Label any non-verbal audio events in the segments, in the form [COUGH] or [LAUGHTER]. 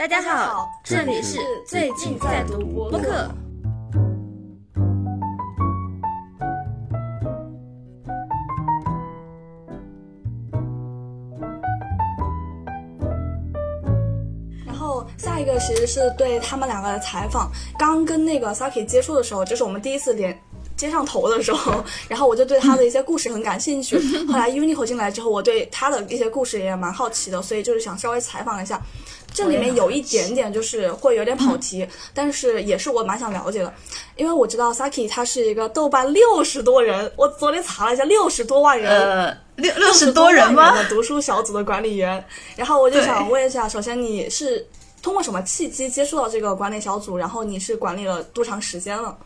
大家好，这里是最近在读播客。然后下一个其实是对他们两个的采访。刚跟那个 Saki 接触的时候，就是我们第一次连接上头的时候，[LAUGHS] 然后我就对他的一些故事很感兴趣。[LAUGHS] 后来 Uniqlo 进来之后，我对他的一些故事也蛮好奇的，所以就是想稍微采访一下。这里面有一点点就是会有点跑题，但是也是我蛮想了解的，因为我知道 Saki 他是一个豆瓣六十多人，我昨天查了一下，六十多万人，呃，六六十多人吗？的读书小组的管理员。然后我就想问一下，首先你是通过什么契机接触到这个管理小组？然后你是管理了多长时间了？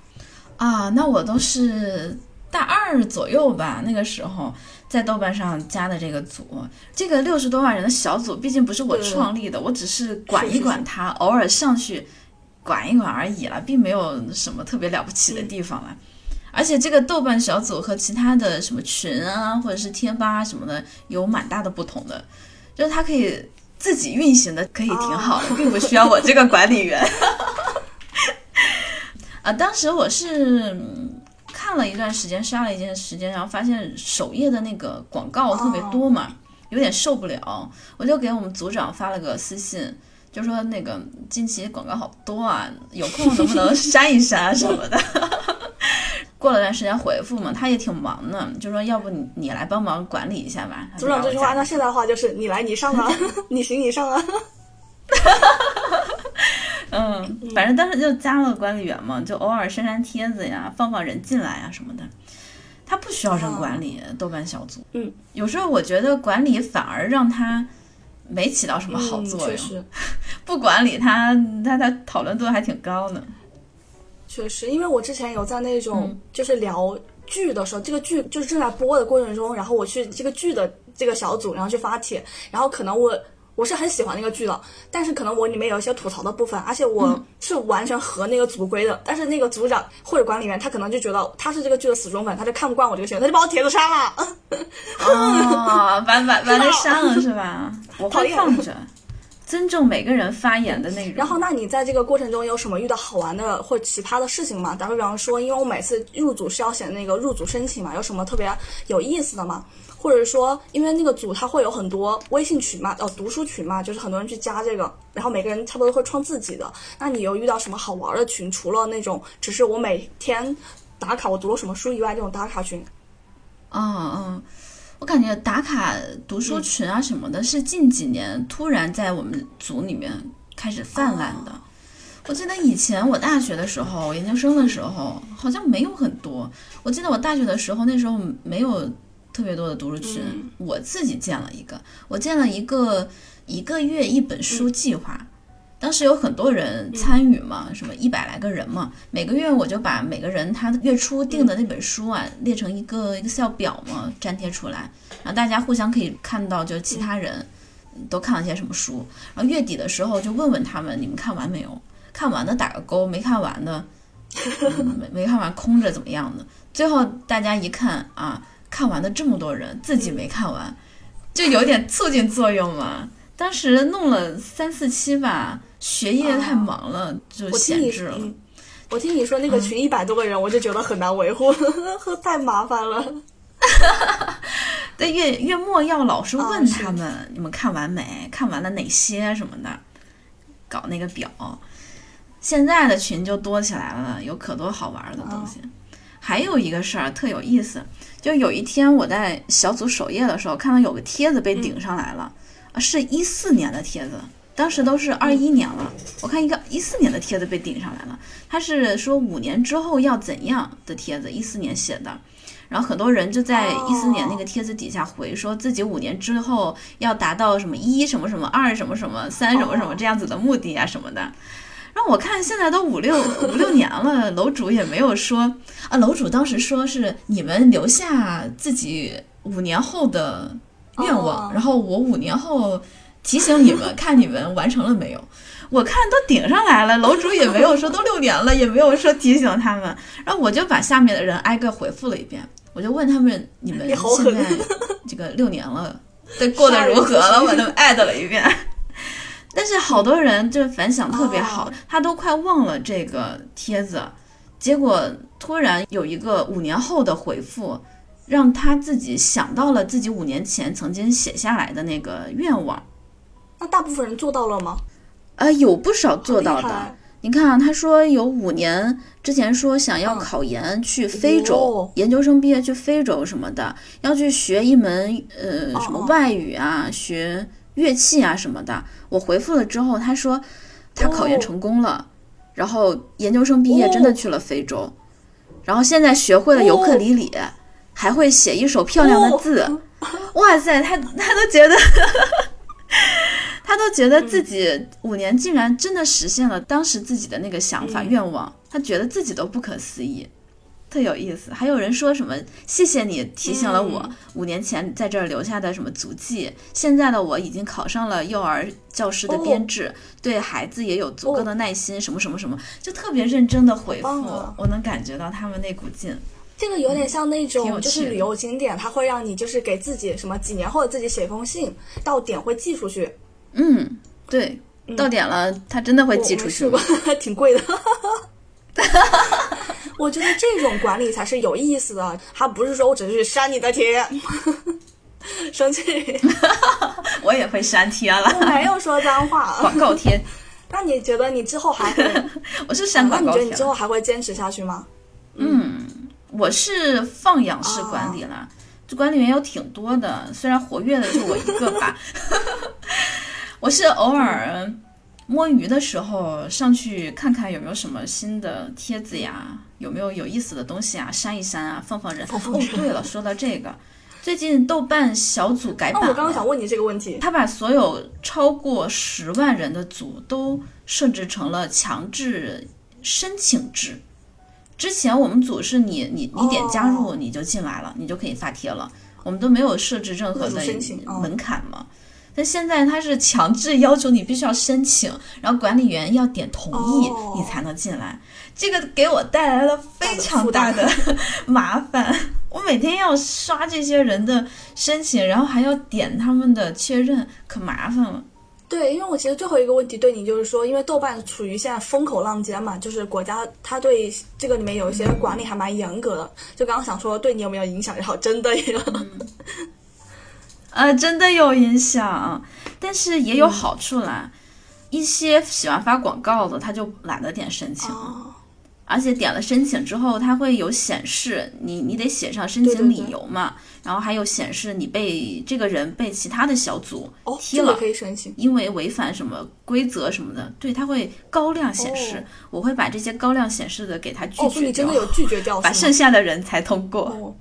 啊，那我都是大二左右吧，那个时候。在豆瓣上加的这个组，这个六十多万人的小组，毕竟不是我创立的，我只是管一管它，偶尔上去管一管而已了，并没有什么特别了不起的地方了。而且这个豆瓣小组和其他的什么群啊，或者是贴吧什么的，有蛮大的不同的，就是它可以自己运行的，可以挺好的，并不需要我这个管理员。啊，[LAUGHS] 当时我是。看了一段时间，刷了一段时间，然后发现首页的那个广告特别多嘛，有点受不了，我就给我们组长发了个私信，就说那个近期广告好多啊，有空能不能 [LAUGHS] 删一删什么的。[LAUGHS] 过了段时间回复嘛，他也挺忙的，就说要不你你来帮忙管理一下吧。组长这句话，那现在的话就是你来你上啊，[LAUGHS] 你行你上啊。嗯，反正当时就加了管理员嘛，就偶尔删删帖子呀，放放人进来啊什么的。他不需要人管理豆瓣小组。嗯，有时候我觉得管理反而让他没起到什么好作用。确实，[LAUGHS] 不管理他，他他讨论度还挺高的。确实，因为我之前有在那种就是聊剧的时候，这个剧就是正在播的过程中，然后我去这个剧的这个小组，然后去发帖，然后可能我。我是很喜欢那个剧的，但是可能我里面有一些吐槽的部分，而且我是完全合那个组规的。但是那个组长或者管理员，他可能就觉得他是这个剧的死忠粉，他就看不惯我这个行为，他就把我帖子删了。啊，把把 [LAUGHS] 把他删了是吧？[LAUGHS] 我会放着，尊重每个人发言的内容。然后，那你在这个过程中有什么遇到好玩的或奇葩的事情吗？打个比方说，因为我每次入组是要写那个入组申请嘛，有什么特别有意思的吗？或者说，因为那个组它会有很多微信群嘛，哦，读书群嘛，就是很多人去加这个，然后每个人差不多会创自己的。那你有遇到什么好玩的群？除了那种只是我每天打卡我读了什么书以外，这种打卡群？嗯嗯，我感觉打卡读书群啊什么的，是近几年突然在我们组里面开始泛滥的。我记得以前我大学的时候，研究生的时候好像没有很多。我记得我大学的时候，那时候没有。特别多的读书群，我自己建了一个，我建了一个一个月一本书计划，当时有很多人参与嘛，什么一百来个人嘛，每个月我就把每个人他月初订的那本书啊列成一个 Excel 表嘛，粘贴出来，然后大家互相可以看到，就其他人都看了些什么书，然后月底的时候就问问他们，你们看完没有？看完的打个勾，没看完的，没没看完空着怎么样的？最后大家一看啊。看完的这么多人，自己没看完，就有点促进作用嘛。[LAUGHS] 当时弄了三四期吧，学业太忙了，就闲置了。我听你说那个群一百多个人，我就觉得很难维护，[LAUGHS] 太麻烦了。[LAUGHS] 对，月月末要老是问他们，你们看完没？看完了哪些什么的，搞那个表。现在的群就多起来了，有可多好玩的东西。还有一个事儿特有意思。就有一天我在小组首页的时候，看到有个帖子被顶上来了，啊，是一四年的帖子，当时都是二一年了，我看一个一四年的帖子被顶上来了，他是说五年之后要怎样的帖子，一四年写的，然后很多人就在一四年那个帖子底下回说自己五年之后要达到什么一什么什么二什么什么三什么什么这样子的目的啊什么的。让我看，现在都五六五六年了，楼主也没有说啊。楼主当时说是你们留下自己五年后的愿望，然后我五年后提醒你们，看你们完成了没有。我看都顶上来了，楼主也没有说都六年了，也没有说提醒他们。然后我就把下面的人挨个回复了一遍，我就问他们，你们现在 [LAUGHS] 这个六年了，对过得如何了？[LAUGHS] 我都艾特了一遍。但是好多人就反响特别好，哦他都快忘了这个帖子，结果突然有一个五年后的回复，让他自己想到了自己五年前曾经写下来的那个愿望。那大部分人做到了吗？呃，有不少做到的。你看啊，他说有五年之前说想要嗯考研去非洲，哦研究生毕业去非洲什么的，要去学一门呃哦什么外语啊，学乐器啊什么的。我回复了之后，他说他考研哦成功了，然后研究生毕业真的去了非洲，然后现在学会了尤克里里，还会写一手漂亮的字。哦哇塞，他他都觉得。[LAUGHS] 他都觉得自己五年竟然真的实现了当时自己的那个想法、嗯愿望，他觉得自己都不可思议，特有意思。还有人说什么谢谢你提醒了我嗯五年前在这儿留下的什么足迹，现在的我已经考上了幼儿教师的编制，对孩子也有足够的耐心，什么什么什么，就特别认真的回复啊，我能感觉到他们那股劲。这个有点像那种就是旅游景点，它会让你就是给自己什么几年后的自己写一封信，到点会寄出去。嗯，对，到点了，他真的会寄出去我没试过吗？，[LAUGHS] 挺贵的。[LAUGHS] 我觉得这种管理才是有意思的，他不是说我只是删你的帖，[LAUGHS] 生气。[LAUGHS] 我也会删贴了，我没有说脏话。广告贴，那你觉得你之后还会？[LAUGHS] 我是删广告贴了。觉得你之后还会坚持下去吗？嗯我是放养式管理了，这管理员有挺多的，虽然活跃的就我一个吧。我是偶尔摸鱼的时候上去看看有没有什么新的帖子呀，有没有有意思的东西啊，删一删啊，放放人。哦，对了，说到这个，最近豆瓣小组改版我刚刚想问你这个问题。他把所有超过十万人的组都设置成了强制申请制。之前我们组是你你你点加入哦你就进来了，你就可以发帖了，我们都没有设置任何的申请哦门槛嘛。但现在他是强制要求你必须要申请，然后管理员要点同意哦你才能进来，这个给我带来了非常大的 [LAUGHS] 麻烦。我每天要刷这些人的申请，然后还要点他们的确认，可麻烦了。对，因为我其实最后一个问题对你就是说，因为豆瓣处于现在风口浪尖嘛，就是国家它对这个里面有一些管理还蛮严格的。就刚刚想说对你有没有影响然后，真的有。[LAUGHS] 呃，真的有影响，但是也有好处啦。一些喜欢发广告的，他就懒得点申请了。哦而且点了申请之后，它会有显示你，你得写上申请对对对理由嘛，然后还有显示你被这个人被其他的小组哦，踢了这个可以申请。因为违反什么规则什么的，对，它会高亮显示，哦我会把这些高亮显示的给他拒绝掉，你真的有拒绝掉把剩？下的人才通过，哦，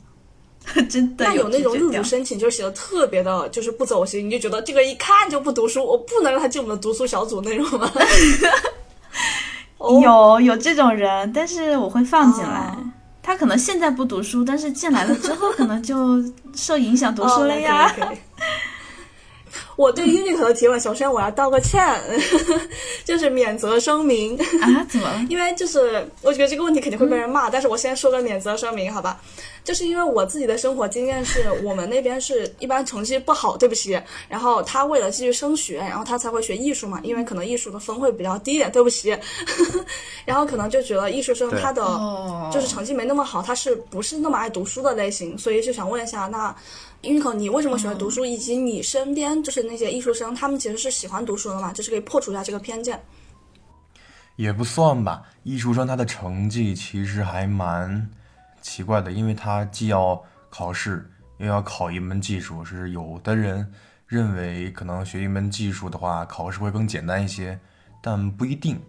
[LAUGHS] 真的那有那种入组申请就是写的特别的，就是不走心，你就觉得这个一看就不读书，我不能让他进我们的读书小组那种吗？[LAUGHS] 哦有有这种人，但是我会放进来。哦他可能现在不读书，但是进来了之后可能就受影响读书哦了呀。我对 Uniq 的提问，首先我要道个歉，[LAUGHS] 就是免责声明。啊，怎么了？因为就是我觉得这个问题肯定会被人骂，但是我先说个免责声明，好吧？就是因为我自己的生活经验是我们那边是一般成绩不好，对不起，然后他为了继续升学，然后他才会学艺术嘛，因为可能艺术的分会比较低一点，对不起，[LAUGHS] 然后可能就觉得艺术生他的哦，就是成绩没那么好，他是不是那么爱读书的类型？所以就想问一下，那 Unico 你为什么喜欢读书，以及你身边就是那些艺术生，他们其实是喜欢读书的嘛？就是可以破除一下这个偏见。也不算吧，艺术生他的成绩其实还蛮奇怪的，因为他既要考试，又要考一门技术。是有的人认为可能学一门技术的话，考试会更简单一些，但不一定。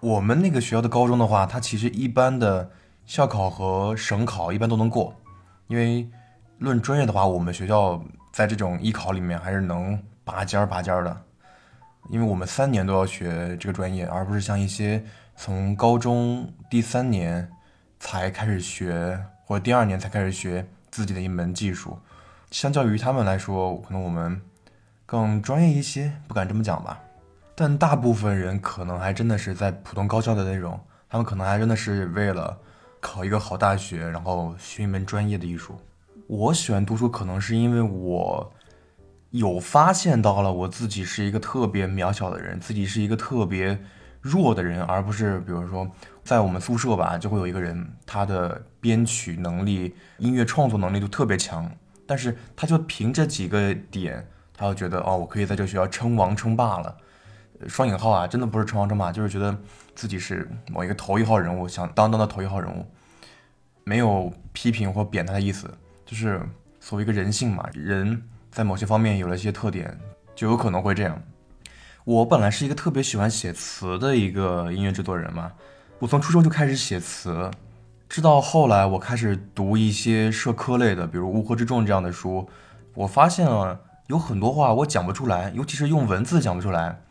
我们那个学校的高中的话，它其实一般的校考和省考一般都能过，因为论专业的话，我们学校在这种艺考里面还是能拔尖儿拔尖儿的。因为我们三年都要学这个专业，而不是像一些从高中第三年才开始学，或者第二年才开始学自己的一门技术。相较于他们来说，可能我们更专业一些，不敢这么讲吧。但大部分人可能还真的是在普通高校的那种，他们可能还真的是为了考一个好大学，然后学一门专业的艺术。我喜欢读书，可能是因为我有发现到了我自己是一个特别渺小的人，自己是一个特别弱的人，而不是比如说在我们宿舍吧，就会有一个人，他的编曲能力、音乐创作能力都特别强，但是他就凭这几个点，他就觉得哦，我可以在这学校称王称霸了。双引号啊，真的不是称王称霸，就是觉得自己是某一个头一号人物，想当当的头一号人物，没有批评或贬他的意思，就是所谓一个人性嘛，人在某些方面有了一些特点，就有可能会这样。我本来是一个特别喜欢写词的一个音乐制作人嘛，我从初中就开始写词，直到后来我开始读一些社科类的，比如《乌合之众》这样的书，我发现了有很多话我讲不出来，尤其是用文字讲不出来。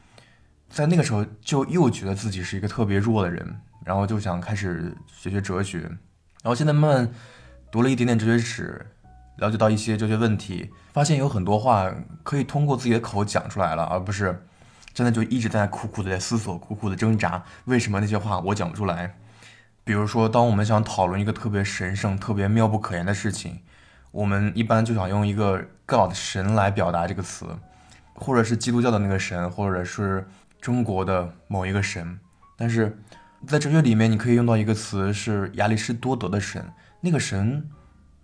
在那个时候，就又觉得自己是一个特别弱的人，然后就想开始学学哲学，然后现在慢慢读了一点点哲学史，了解到一些哲学问题，发现有很多话可以通过自己的口讲出来了，而不是真的就一直在苦苦的在思索、苦苦的挣扎，为什么那些话我讲不出来？比如说，当我们想讨论一个特别神圣、特别妙不可言的事情，我们一般就想用一个 God 神来表达这个词，或者是基督教的那个神，或者是。中国的某一个神，但是在哲学里面，你可以用到一个词是亚里士多德的神。那个神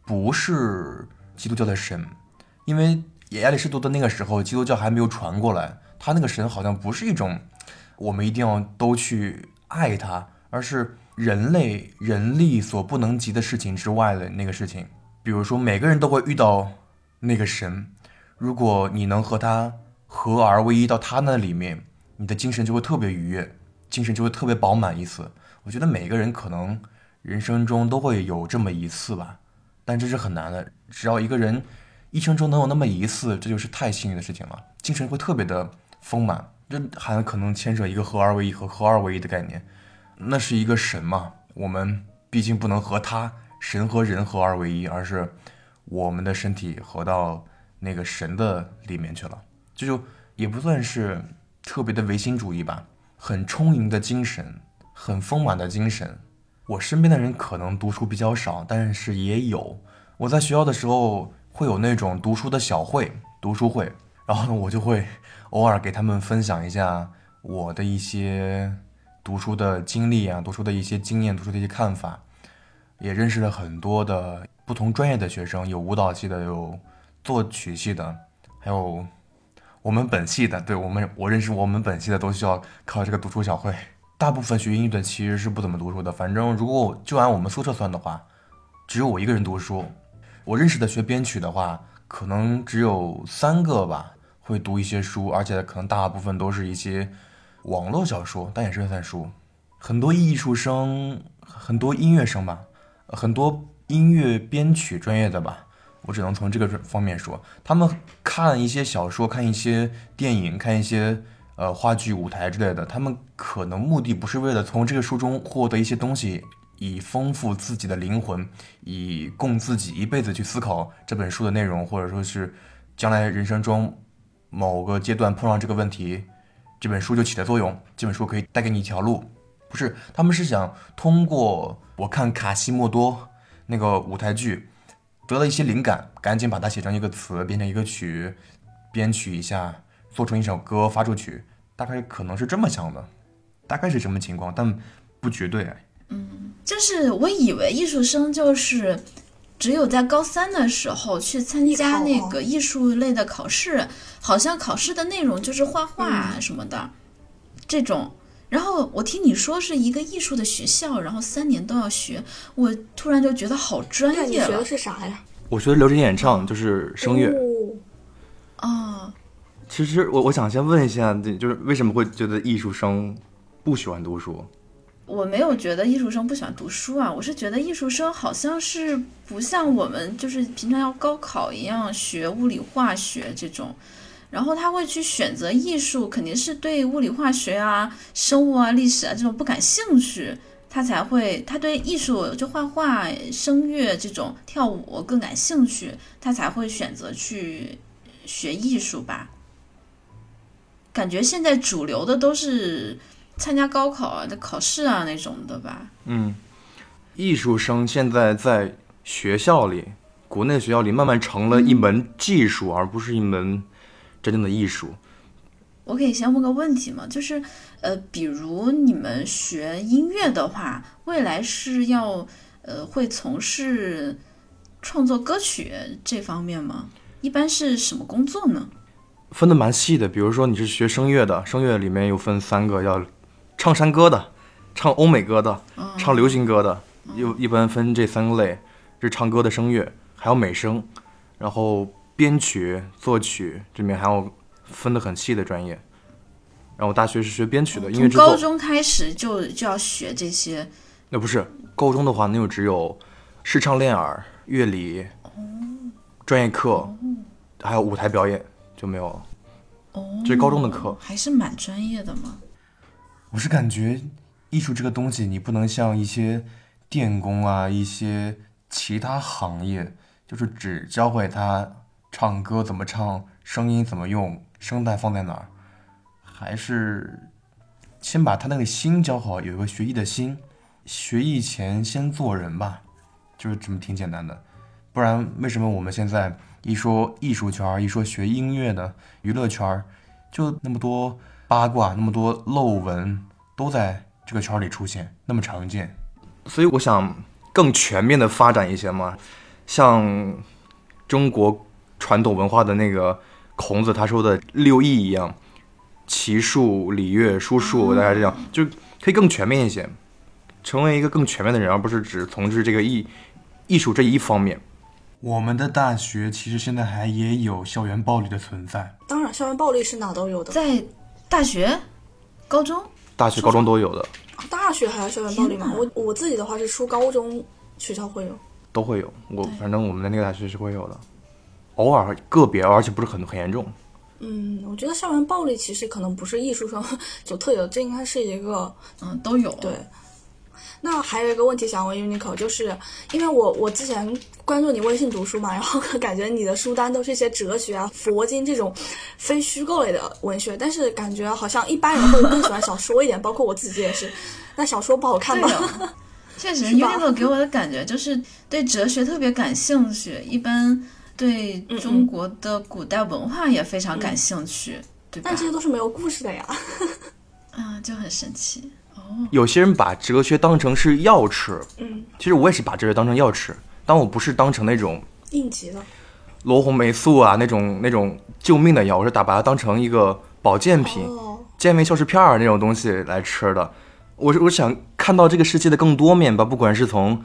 不是基督教的神，因为亚里士多德那个时候基督教还没有传过来，他那个神好像不是一种我们一定要都去爱他，而是人类人力所不能及的事情之外的那个事情。比如说，每个人都会遇到那个神，如果你能和他合而为一到他那里面。你的精神就会特别愉悦，精神就会特别饱满一次。我觉得每个人可能人生中都会有这么一次吧，但这是很难的。只要一个人一生中能有那么一次，这就是太幸运的事情了。精神会特别的丰满，这还可能牵扯一个合二为一和合二为一的概念。那是一个神嘛？我们毕竟不能和他神和人合二为一，而是我们的身体合到那个神的里面去了。这就也不算是。特别的唯心主义吧，很充盈的精神，很丰满的精神。我身边的人可能读书比较少，但是也有。我在学校的时候会有那种读书的小会、读书会，然后呢，我就会偶尔给他们分享一下我的一些读书的经历啊，读书的一些经验，读书的一些看法。也认识了很多的不同专业的学生，有舞蹈系的，有作曲系的，还有。我们本系的，对我们我认识我们本系的都需要靠这个读书小会。大部分学音乐的其实是不怎么读书的。反正如果就按我们宿舍算的话，只有我一个人读书。我认识的学编曲的话，可能只有三个吧，会读一些书，而且可能大部分都是一些网络小说，但也是算书。很多艺术生，很多音乐生吧，很多音乐编曲专业的吧。我只能从这个方面说，他们看一些小说、看一些电影、看一些呃话剧、舞台之类的，他们可能目的不是为了从这个书中获得一些东西，以丰富自己的灵魂，以供自己一辈子去思考这本书的内容，或者说是将来人生中某个阶段碰上这个问题，这本书就起了作用，这本书可以带给你一条路。不是，他们是想通过我看卡西莫多那个舞台剧。得了一些灵感，赶紧把它写成一个词，变成一个曲，编曲一下，做成一首歌发出去。大概可能是这么想的，大概是什么情况，但不绝对。嗯，就是我以为艺术生就是只有在高三的时候去参加那个艺术类的考试，好像考试的内容就是画画什么的这种。然后我听你说是一个艺术的学校，然后三年都要学，我突然就觉得好专业了。你学的是啥呀？我学的流行演唱，就是声乐。哦。其实我我想先问一下，就是为什么会觉得艺术生不喜欢读书？我没有觉得艺术生不喜欢读书啊，我是觉得艺术生好像是不像我们就是平常要高考一样学物理化学这种。然后他会去选择艺术，肯定是对物理、化学啊、生物啊、历史啊这种不感兴趣，他才会他对艺术就画画、声乐这种跳舞更感兴趣，他才会选择去学艺术吧。感觉现在主流的都是参加高考啊、的考试啊那种的吧。嗯，艺术生现在在学校里，国内学校里慢慢成了一门技术，而不是一门。真正的艺术。我可以先问个问题吗？就是呃，比如你们学音乐的话，未来是要呃会从事创作歌曲这方面吗？一般是什么工作呢？分的蛮细的，比如说你是学声乐的，声乐里面又分三个，要唱山歌的、唱欧美歌的、唱流行歌的，又一般分这三个类，是唱歌的声乐，还有美声，然后编曲、作曲这面还有分的很细的专业。然后我大学是学编曲的，因为从高中开始就就要学这些。那不是高中的话，那就只有视唱练耳、乐理、专业课，还有舞台表演。就没有了，哦，这是高中的课，还是蛮专业的嘛。我是感觉艺术这个东西，你不能像一些电工啊，一些其他行业，就是只教会他唱歌怎么唱，声音怎么用，声带放在哪儿，还是先把他那个心教好，有一个学艺的心。学艺前先做人吧，就是这么挺简单的。不然为什么我们现在？一说艺术圈，一说学音乐的娱乐圈，就那么多八卦，那么多漏文都在这个圈里出现，那么常见。所以我想更全面的发展一些嘛，像中国传统文化的那个孔子他说的六艺一样，骑术、礼乐、书数，大概这样，就可以更全面一些，成为一个更全面的人，而不是只从事这个艺艺术这一方面。我们的大学其实现在还也有校园暴力的存在。当然，校园暴力是哪都有的，在大学、高中、大学、高中都有的。大学还有校园暴力吗？我我自己的话是初高中学校会有，都会有。我反正我们的那个大学是会有的，偶尔个别，而且不是很很严重。嗯，我觉得校园暴力其实可能不是艺术生所 [LAUGHS] 特有的，这应该是一个嗯都有对。那还有一个问题想问 Unico，就是因为我我之前关注你微信读书嘛，然后感觉你的书单都是一些哲学啊、佛经这种非虚构类的文学，但是感觉好像一般人会更喜欢小说一点，包括我自己也是。那小说不好看吗？确实，[LAUGHS] Unico 给我的感觉就是对哲学特别感兴趣，一般对中国的古代文化也非常感兴趣，对吧？但这些都是没有故事的呀。[LAUGHS] 啊，就很神奇。有些人把哲学当成是药吃，嗯，其实我也是把哲学当成药吃，但我不是当成那种应急的罗红霉素啊那种那种救命的药，我是打把它当成一个保健品、健胃消食片儿那种东西来吃的。我是我想看到这个世界的更多面吧，不管是从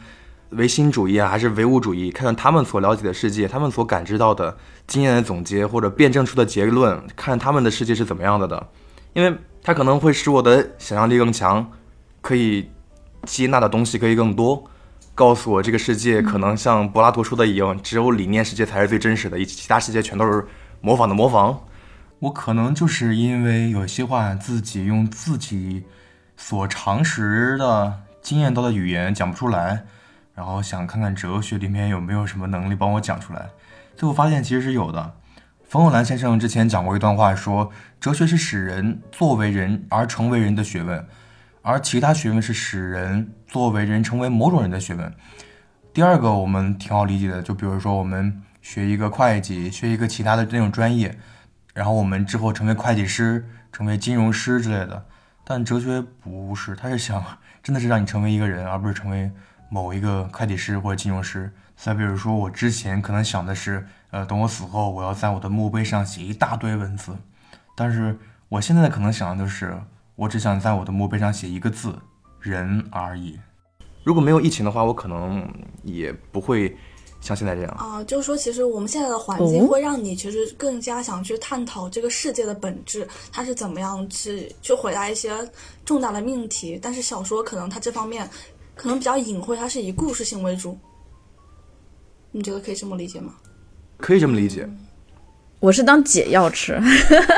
唯心主义啊，还是唯物主义，看看他们所了解的世界，他们所感知到的经验的总结或者辩证出的结论，看他们的世界是怎么样的的，因为。它可能会使我的想象力更强，可以接纳的东西可以更多，告诉我这个世界可能像柏拉图说的一样，只有理念世界才是最真实的，以其他世界全都是模仿的模仿。我可能就是因为有些话自己用自己所常识的经验到的语言讲不出来，然后想看看哲学里面有没有什么能力帮我讲出来，最后发现其实是有的。冯友兰先生之前讲过一段话，说哲学是使人作为人而成为人的学问，而其他学问是使人作为人成为某种人的学问。第二个我们挺好理解的，就比如说我们学一个会计，学一个其他的那种专业，然后我们之后成为会计师、成为金融师之类的。但哲学不是，他是想真的是让你成为一个人，而不是成为某一个会计师或者金融师。再比如说我之前可能想的是。呃，等我死后，我要在我的墓碑上写一大堆文字，但是我现在可能想的就是，我只想在我的墓碑上写一个字“人”而已。如果没有疫情的话，我可能也不会像现在这样啊。就是说，其实我们现在的环境会让你其实更加想去探讨这个世界的本质，它是怎么样去去回答一些重大的命题。但是小说可能它这方面可能比较隐晦，它是以故事性为主。你觉得可以这么理解吗？可以这么理解，我是当解药吃，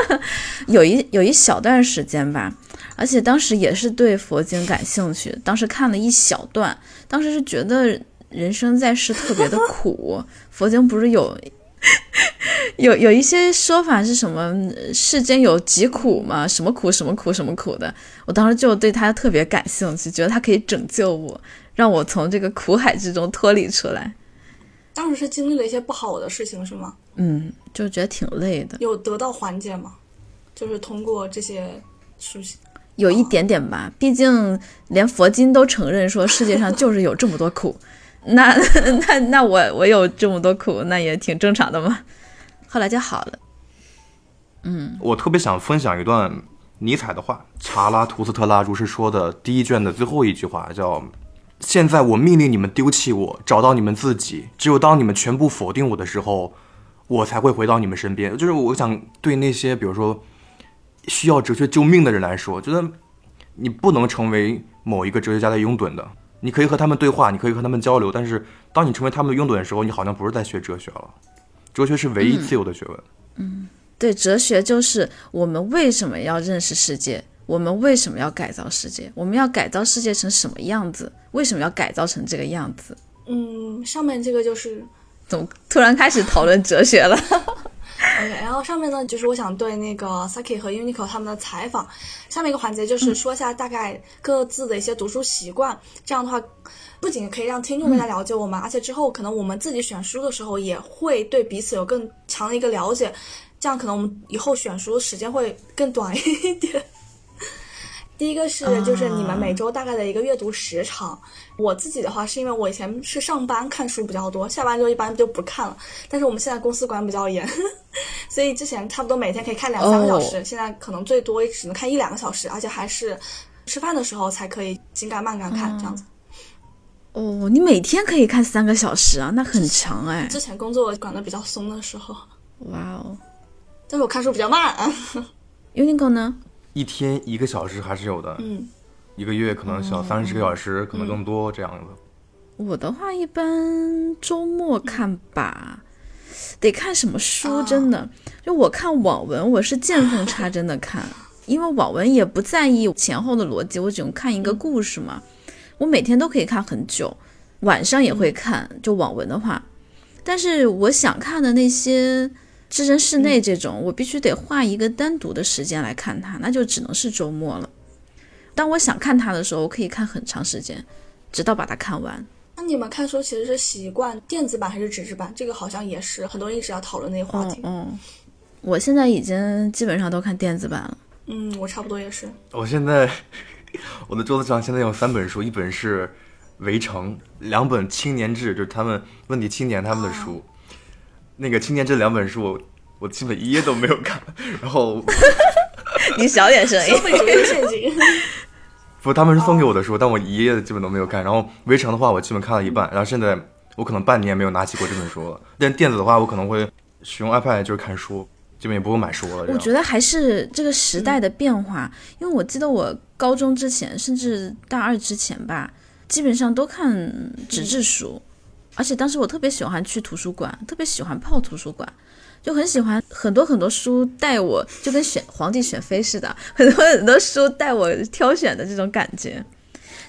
[LAUGHS] 有一有一小段时间吧，而且当时也是对佛经感兴趣，当时看了一小段，当时是觉得人生在世特别的苦，[LAUGHS] 佛经不是有 [LAUGHS] 有有一些说法是什么世间有疾苦嘛？什么苦什么苦什么苦的，我当时就对他特别感兴趣，觉得他可以拯救我，让我从这个苦海之中脱离出来。当时是经历了一些不好的事情，是吗？嗯，就觉得挺累的，有得到缓解吗？就是通过这些书写，有一点点吧。毕竟连佛经都承认说世界上就是有这么多苦，[LAUGHS] 那 [LAUGHS] 那那我我有这么多苦，那也挺正常的嘛。后来就好了。嗯，我特别想分享一段尼采的话，查拉图斯特拉如是说的第一卷的最后一句话，叫。现在我命令你们丢弃我，找到你们自己。只有当你们全部否定我的时候，我才会回到你们身边。就是我想对那些比如说需要哲学救命的人来说，觉得你不能成为某一个哲学家的拥趸的。你可以和他们对话，你可以和他们交流，但是当你成为他们的拥趸的时候，你好像不是在学哲学了。哲学是唯一自由的学问。嗯，对，哲学就是我们为什么要认识世界。我们为什么要改造世界？我们要改造世界成什么样子？为什么要改造成这个样子？嗯，上面这个就是怎么突然开始讨论哲学了？[LAUGHS] [LAUGHS] OK，然后上面呢，就是我想对那个 Saki 和 Uniqlo 他们的采访，下面一个环节就是说一下大概各自的一些读书习惯。这样的话，不仅可以让听众更加了解我们，而且之后可能我们自己选书的时候也会对彼此有更强的一个了解。这样可能我们以后选书时间会更短一点。第一个是，就是你们每周大概的一个阅读时长。我自己的话，是因为我以前是上班看书比较多，下班之后一般就不看了。但是我们现在公司管比较严，[LAUGHS] 所以之前差不多每天可以看两三个小时，现在可能最多只能看一两个小时，而且还是吃饭的时候才可以紧赶慢赶看这样子。哦，你每天可以看三个小时啊，那很长哎。之前工作管的比较松的时候，哇哦！但是我看书比较慢。[LAUGHS] Uniqlo 呢？一天一个小时还是有的，嗯，一个月可能小三十个小时，可能更多这样子。我的话一般周末看吧，得看什么书，真的。就我看网文，我是见缝插针的看，因为网文也不在意前后的逻辑，我只用看一个故事嘛。我每天都可以看很久，晚上也会看。就网文的话，但是我想看的那些。置身室内这种，我必须得画一个单独的时间来看它，那就只能是周末了。当我想看它的时候，我可以看很长时间，直到把它看完。那你们看书其实是习惯电子版还是纸质版？这个好像也是很多人一直要讨论那个话题。嗯，我现在已经基本上都看电子版了。嗯，我差不多也是。我现在我的桌子上现在有三本书，一本是《围城》，两本《青年志》，就是他们问题青年他们的书。那个青年这两本书，我我基本一页都没有看。然后 [LAUGHS] 你小点声音。消费主义陷阱。[LAUGHS] 不，他们是送给我的书，但我一页基本都没有看。然后围城的话，我基本看了一半。然后现在我可能半年没有拿起过这本书了。但电子的话，我可能会使用 iPad 就是看书，基本也不会买书了。我觉得还是这个时代的变化，因为我记得我高中之前，甚至大二之前吧，基本上都看纸质书。而且当时我特别喜欢去图书馆，特别喜欢泡图书馆，就很喜欢很多很多书带我，就跟选皇帝选妃似的，很多很多书带我挑选的这种感觉。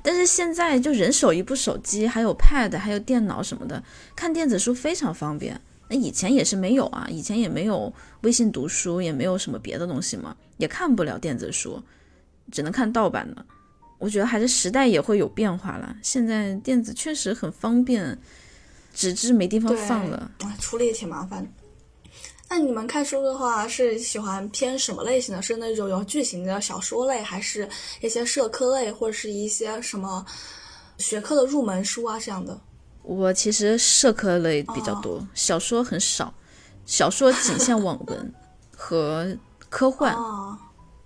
但是现在就人手一部手机，还有 Pad，还有电脑什么的，看电子书非常方便。那以前也是没有啊，以前也没有微信读书，也没有什么别的东西嘛，也看不了电子书，只能看盗版的。我觉得还是时代也会有变化了，现在电子确实很方便。纸质没地方放了，处理也挺麻烦。那你们看书的话，是喜欢偏什么类型的？是那种有剧情的小说类，还是一些社科类，或者是一些什么学科的入门书啊这样的？我其实社科类比较多，小说很少，小说仅限网文和科 [LAUGHS] 幻。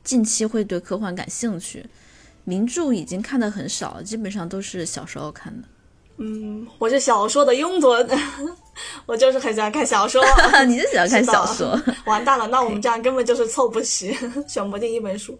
近期会对科幻感兴趣，名著已经看的很少了，基本上都是小时候看的。嗯，我是小说的拥趸，[LAUGHS] 我就是很喜欢看小说。[LAUGHS] 你是喜欢看小说？[LAUGHS] 完蛋了，那我们这样根本就是凑不齐，选不定一本书。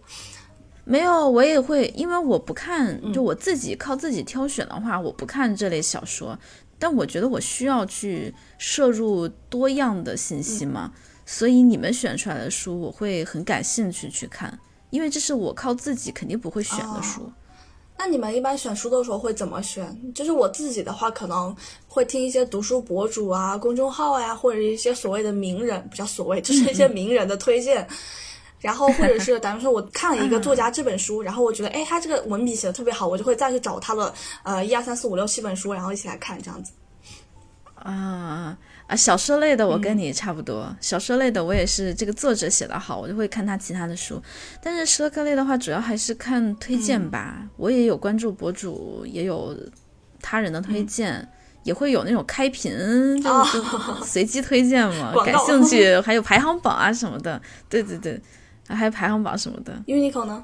没有，我也会，因为我不看，就我自己靠自己挑选的话，我不看这类小说。但我觉得我需要去摄入多样的信息嘛，所以你们选出来的书，我会很感兴趣去看，因为这是我靠自己肯定不会选的书。那你们一般选书的时候会怎么选？就是我自己的话，可能会听一些读书博主啊、公众号呀，或者一些所谓的名人，比较所谓，就是一些名人的推荐。然后或者是，咱们说我看了一个作家这本书，然后我觉得，哎，他这个文笔写的特别好，我就会再去找他的呃一二三四五六七本书，然后一起来看这样子。啊啊，小说类的我跟你差不多，小说类的我也是这个作者写的好，我就会看他其他的书。但是社科类的话，主要还是看推荐吧。我也有关注博主，也有他人的推荐，也会有那种开屏，就就随机推荐嘛，[LAUGHS] 感兴趣，还有排行榜啊什么的。对对对，还有排行榜什么的。Uniqlo 呢？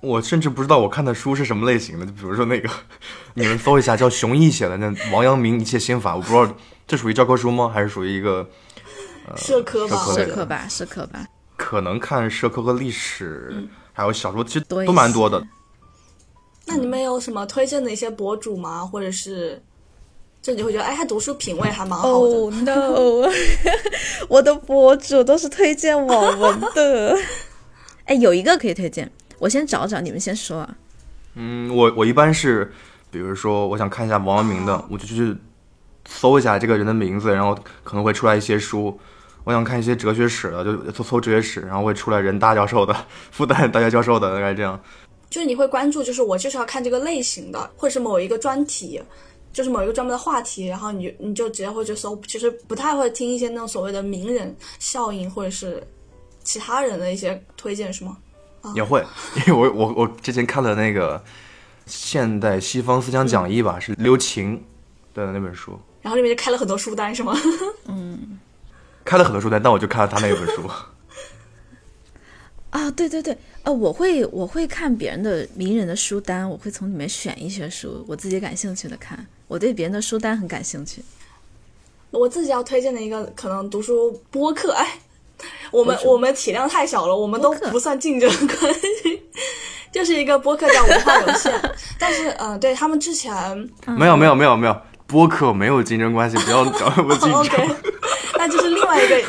我甚至不知道我看的书是什么类型的，就比如说那个，[LAUGHS] 你们搜一下叫熊毅写的那王阳明一切心法，我不知道这属于教科书吗？还是属于一个呃社科吧？社科吧，社科吧。可能看社科和历史，还有小说，其实多都蛮多的。那你们有什么推荐的一些博主吗？或者是，就你会觉得，哎，他读书品味还蛮好的。[LAUGHS] Oh no！我的博主都是推荐网文的。[LAUGHS] 哎，有一个可以推荐。我先找找，你们先说。嗯，我我一般是，比如说我想看一下王阳明的，我就去搜一下这个人的名字，然后可能会出来一些书。我想看一些哲学史的，就搜搜哲学史，然后会出来人大教授的、复旦大学教授的，大概这样。就是你会关注，就是我就是要看这个类型的，或者是某一个专题，就是某一个专门的话题，然后你你就直接会去搜，其实不太会听一些那种所谓的名人效应或者是其他人的一些推荐，是吗？也会，因为我我我之前看了那个《现代西方思想讲义》吧，是刘擎的那本书，然后里面就开了很多书单，是吗？[LAUGHS] 嗯，开了很多书单，但我就看了他那一本书。[LAUGHS] 啊，对对对，呃，我会我会看别人的名人的书单，我会从里面选一些书，我自己感兴趣的看。我对别人的书单很感兴趣。我自己要推荐的一个可能读书播客，哎。[LAUGHS] 我们我们体量太小了，我们都不算竞争关系，就是一个播客叫文化有限。但是，嗯，对他们之前没有没有没有没有播客没有竞争关系，不要搞 [LAUGHS] 那么竞争。那就是另外一个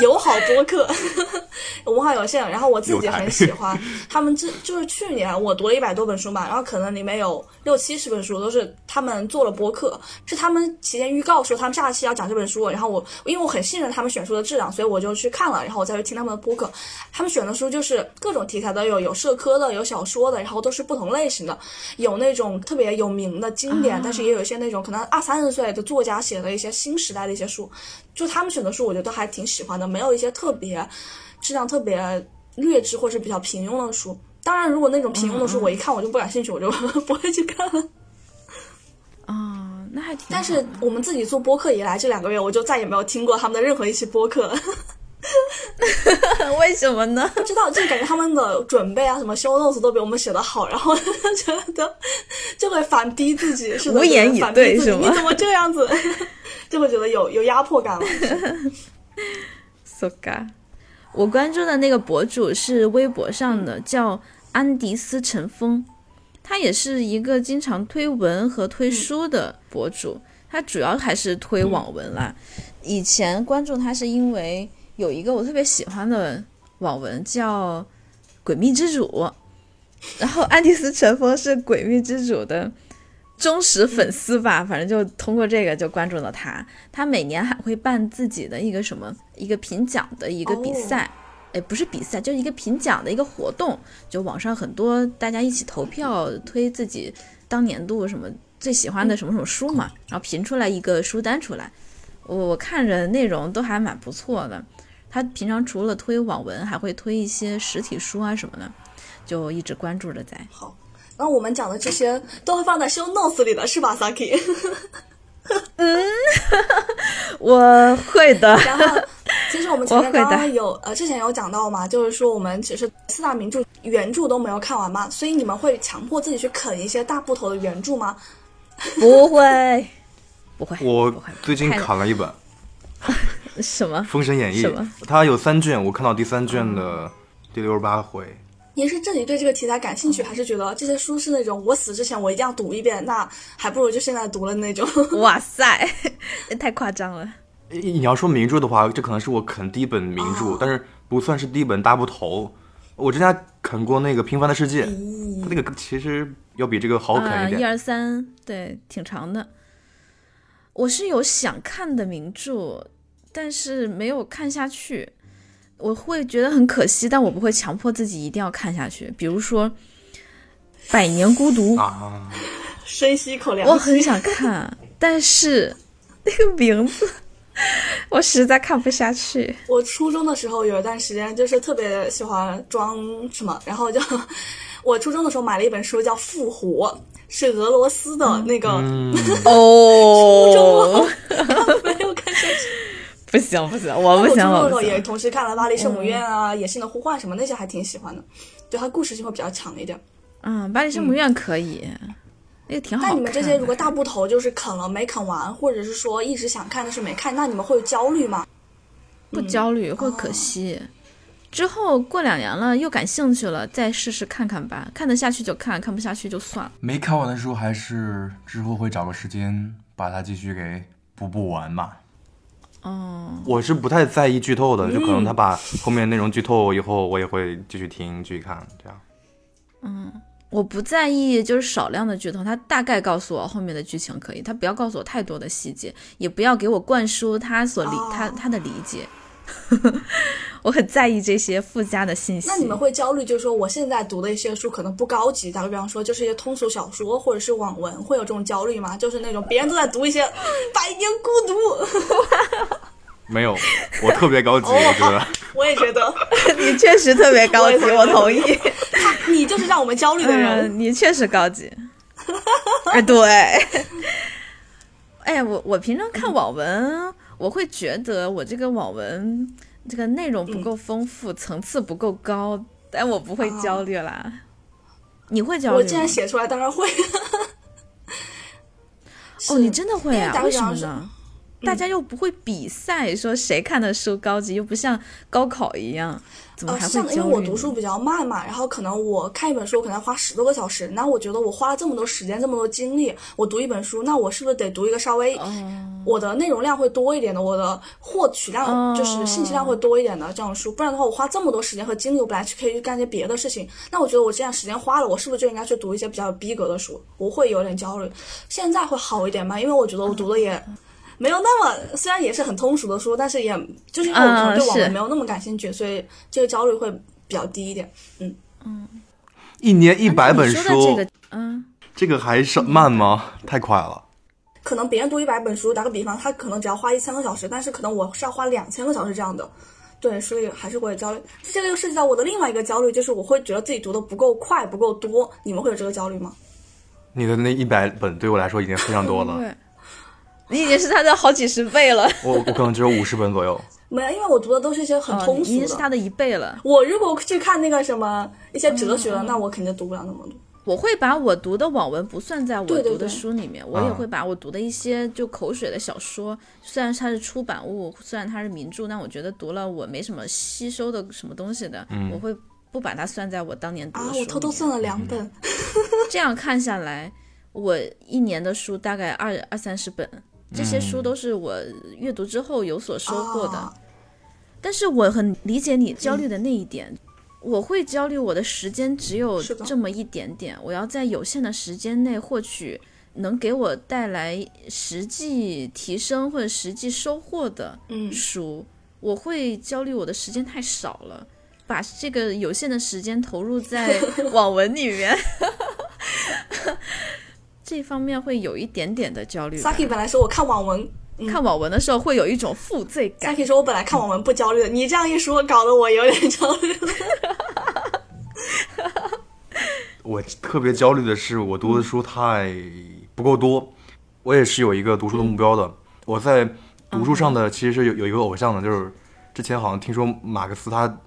[LAUGHS] 友好播客。[LAUGHS] 文化有限，然后我自己很喜欢 [LAUGHS] 他们。这就是去年我读了一百多本书嘛，然后可能里面有六七十本书都是他们做了播客，是他们提前预告说他们下期要讲这本书，然后我因为我很信任他们选书的质量，所以我就去看了，然后我再去听他们的播客。他们选的书就是各种题材都有，有社科的，有小说的，然后都是不同类型的，有那种特别有名的经典，但是也有一些那种可能二三十岁的作家写的一些新时代的一些书，就他们选的书，我觉得都还挺喜欢的，没有一些特别。质量特别劣质或者比较平庸的书，当然，如果那种平庸的书我一看我就不感兴趣，我就 [LAUGHS] 不会去看了。啊，那还挺。但是我们自己做播客以来这两个月，我就再也没有听过他们的任何一期播客。[LAUGHS] 为什么呢？[LAUGHS] 不知道，就感觉他们的准备啊，什么修 notes 都比我们写的好，然后觉得就会反逼自己，是无言以对，是吗？你怎么这样子？就会觉得有有压迫感了。So ga。我关注的那个博主是微博上的，叫安迪斯陈峰，他也是一个经常推文和推书的博主，他主要还是推网文啦。以前关注他是因为有一个我特别喜欢的网文叫《诡秘之主》，然后安迪斯陈峰是《诡秘之主》的忠实粉丝吧，反正就通过这个就关注了他。他每年还会办自己的一个什么。一个评奖的一个比赛，哎，不是比赛，就是一个评奖的一个活动。就网上很多大家一起投票推自己当年度什么最喜欢的什么什么书嘛，然后评出来一个书单出来。我我看着内容都还蛮不错的。他平常除了推网文，还会推一些实体书啊什么的，就一直关注着在。好，那我们讲的这些都会放在 show notes 里的是吧，Saki？嗯，[LAUGHS] 我会的。然后，其实我们前面刚刚有呃，之前有讲到嘛，就是说我们其实四大名著原著都没有看完嘛，所以你们会强迫自己去啃一些大部头的原著吗？不会，[LAUGHS] 不会。我最近砍了一本。[LAUGHS] 什么？《封神演义》。什么？它有三卷，我看到第三卷的第六十八回。你是这里对这个题材感兴趣，还是觉得这些书是那种我死之前我一定要读一遍？那还不如就现在读了那种。[LAUGHS] 哇塞，太夸张了！你要说名著的话，这可能是我啃第一本名著，但是不算是第一本大部头。我之前啃过那个《平凡的世界》，那个其实要比这个好啃一点。一二三，对，挺长的。我是有想看的名著，但是没有看下去。我会觉得很可惜，但我不会强迫自己一定要看下去。比如说《百年孤独》，啊，深吸一口凉气。我很想看，[LAUGHS] 但是那个名字，我实在看不下去。我初中的时候有一段时间就是特别喜欢装什么，然后就我初中的时候买了一本书叫《复活》，是俄罗斯的那个。嗯，[LAUGHS] 哦，[LAUGHS] 没有看下去。不行不行，我不行，我也。同时看了《巴黎圣母院》啊，野性的呼唤》什么那些还挺喜欢的，对它故事性会比较强一点。嗯，巴黎圣母院可以，那个挺好看。那你们这些如果大部头就是啃了没啃完，或者是说一直想看但是没看，那你们会焦虑吗？不焦虑会可惜。之后过两年了，又感兴趣了，再试试看看吧。看得下去就看，看不下去就算了。没看完的书，还是之后会找个时间把它继续给补补完吧。哦，我是不太在意剧透的，就可能他把后面内容剧透以后，我也会继续听、继续看，这样。嗯我不在意，就是少量的剧透，他大概告诉我后面的剧情可以，他不要告诉我太多的细节，也不要给我灌输他所理、他他的理解。[LAUGHS] 我很在意这些附加的信息。那你们会焦虑，就是说我现在读的一些书可能不高级，打个比方说就是一些通俗小说或者是网文，会有这种焦虑吗？就是那种别人都在读一些《百年孤独》，[LAUGHS] 没有，我特别高级，我觉得。[LAUGHS] 我也觉得 [LAUGHS] 你确实特别高级，[LAUGHS] 我我同意。你就是让我们焦虑的人。嗯，你确实高级。哎，对。哎，我我平常看网文，我会觉得我这个网文这个内容不够丰富，层次不够高，但我不会焦虑啦。你会焦虑？我既然写出来，当然会。哦，你真的会啊？为什么呢？大家又不会比赛，说谁看的书高级，又不像高考一样，怎么呃，还是这样的，因？为我读书比较慢嘛，然后可能我看一本书可能要花十多个小时，那我觉得我花了这么多时间、这么多精力，我读一本书，那我是不是得读一个稍微哦我的内容量会多一点的，我的获取量、哦就是信息量会多一点的这种书，不然的话，我花这么多时间和精力，我本来去可以去干些别的事情，那我觉得我这样时间花了，我是不是就应该去读一些比较有逼格的书？我会有点焦虑。现在会好一点嘛，因为我觉得我读的也。没有那么，虽然也是很通俗的书，但是也就是因为我可能对网文没有那么感兴趣，所以这个焦虑会比较低一点。嗯嗯一年一百本书，这个，嗯，这个还是慢吗？太快了。可能别人读一百本书，打个比方，他可能只要花一千个小时，但是可能我是要花两千个小时这样的。对，所以还是会焦虑。这个又涉及到我的另外一个焦虑，就是我会觉得自己读的不够快、不够多。你们会有这个焦虑吗？你的那一百本对我来说已经非常多了，对，你已经是他的好几十倍了。我我可能只有五十本左右。[LAUGHS] 没有，因为我读的都是一些很哦，通俗的。你已经是他的一倍了。我如果去看那个什么一些哲学嗯，那我肯定读不了那么多。我会把我读的网文不算在我读的对对对书里面，我也啊会把我读的一些就口水的小说，虽然它是出版物，虽然它是名著，但我觉得读了我没什么吸收的什么东西的，我会不把它算在我当年读的啊书，里。我偷偷算了两本。[LAUGHS] 这样看下来，我一年的书大概二二三十本，这些书都是我阅读之后有所收获的。啊但是我很理解你焦虑的那一点，我会焦虑我的时间只有这么一点点，我要在有限的时间内获取能给我带来实际提升或者实际收获的嗯书，我会焦虑我的时间太少了。把这个有限的时间投入在 [LAUGHS] 网文里面，这方面会有一点点的焦虑。Saki 本来说我看网文看网文的时候会有一种负罪感，，Saki 说我本来看网文不焦虑的，你这样一说，搞得我有点焦虑了。[LAUGHS] 我特别焦虑的是，我读的书太不够多。我也是有一个读书的目标的。我在读书上的其实是有有一个偶像的，就是之前好像听说马克思他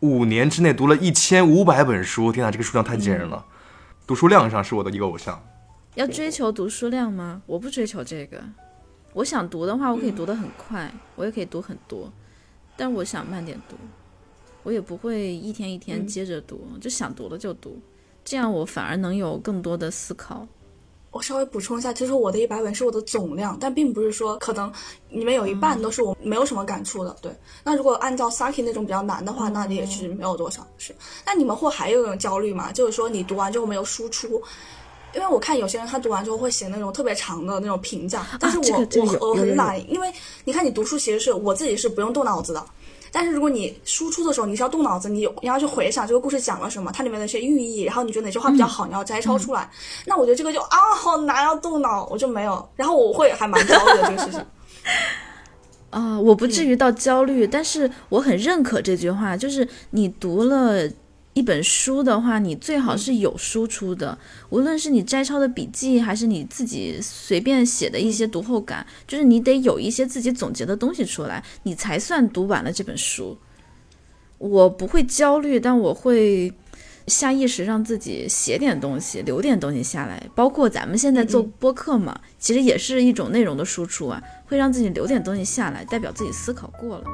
五年之内读了一千五百本书，天哪，这个数量太惊人了。读书量上是我的一个偶像。要追求读书量吗？我不追求这个。我想读的话，我可以读得很快，我也可以读很多，但我想慢点读，我也不会一天一天接着读，就想读了就读，这样我反而能有更多的思考。我稍微补充一下，其实我的一百本是我的总量，但并不是说可能里面有一半都是我没有什么感触的。对，那如果按照 Saki 那种比较难的话，那你也是没有多少。是，那你们会还有一种焦虑吗？就是说你读完之后没有输出。因为我看有些人他读完之后会写那种特别长的那种评价，但是我、这个这个我我很懒，因为你看你读书其实是我自己是不用动脑子的，但是如果你输出的时候，你是要动脑子，你你要去回想这个故事讲了什么，它里面的一些寓意，然后你觉得哪句话比较好，你要摘抄出来。那我觉得这个就啊好难，要动脑，我就没有。然后我会还蛮焦虑的这个事情。啊，我不至于到焦虑，但是我很认可这句话，就是你读了一本书的话，你最好是有输出的，无论是你摘抄的笔记，还是你自己随便写的一些读后感，就是你得有一些自己总结的东西出来，你才算读完了这本书。我不会焦虑，但我会下意识让自己写点东西，留点东西下来，包括咱们现在做播客嘛，其实也是一种内容的输出啊。会让自己留点东西下来，代表自己思考过了。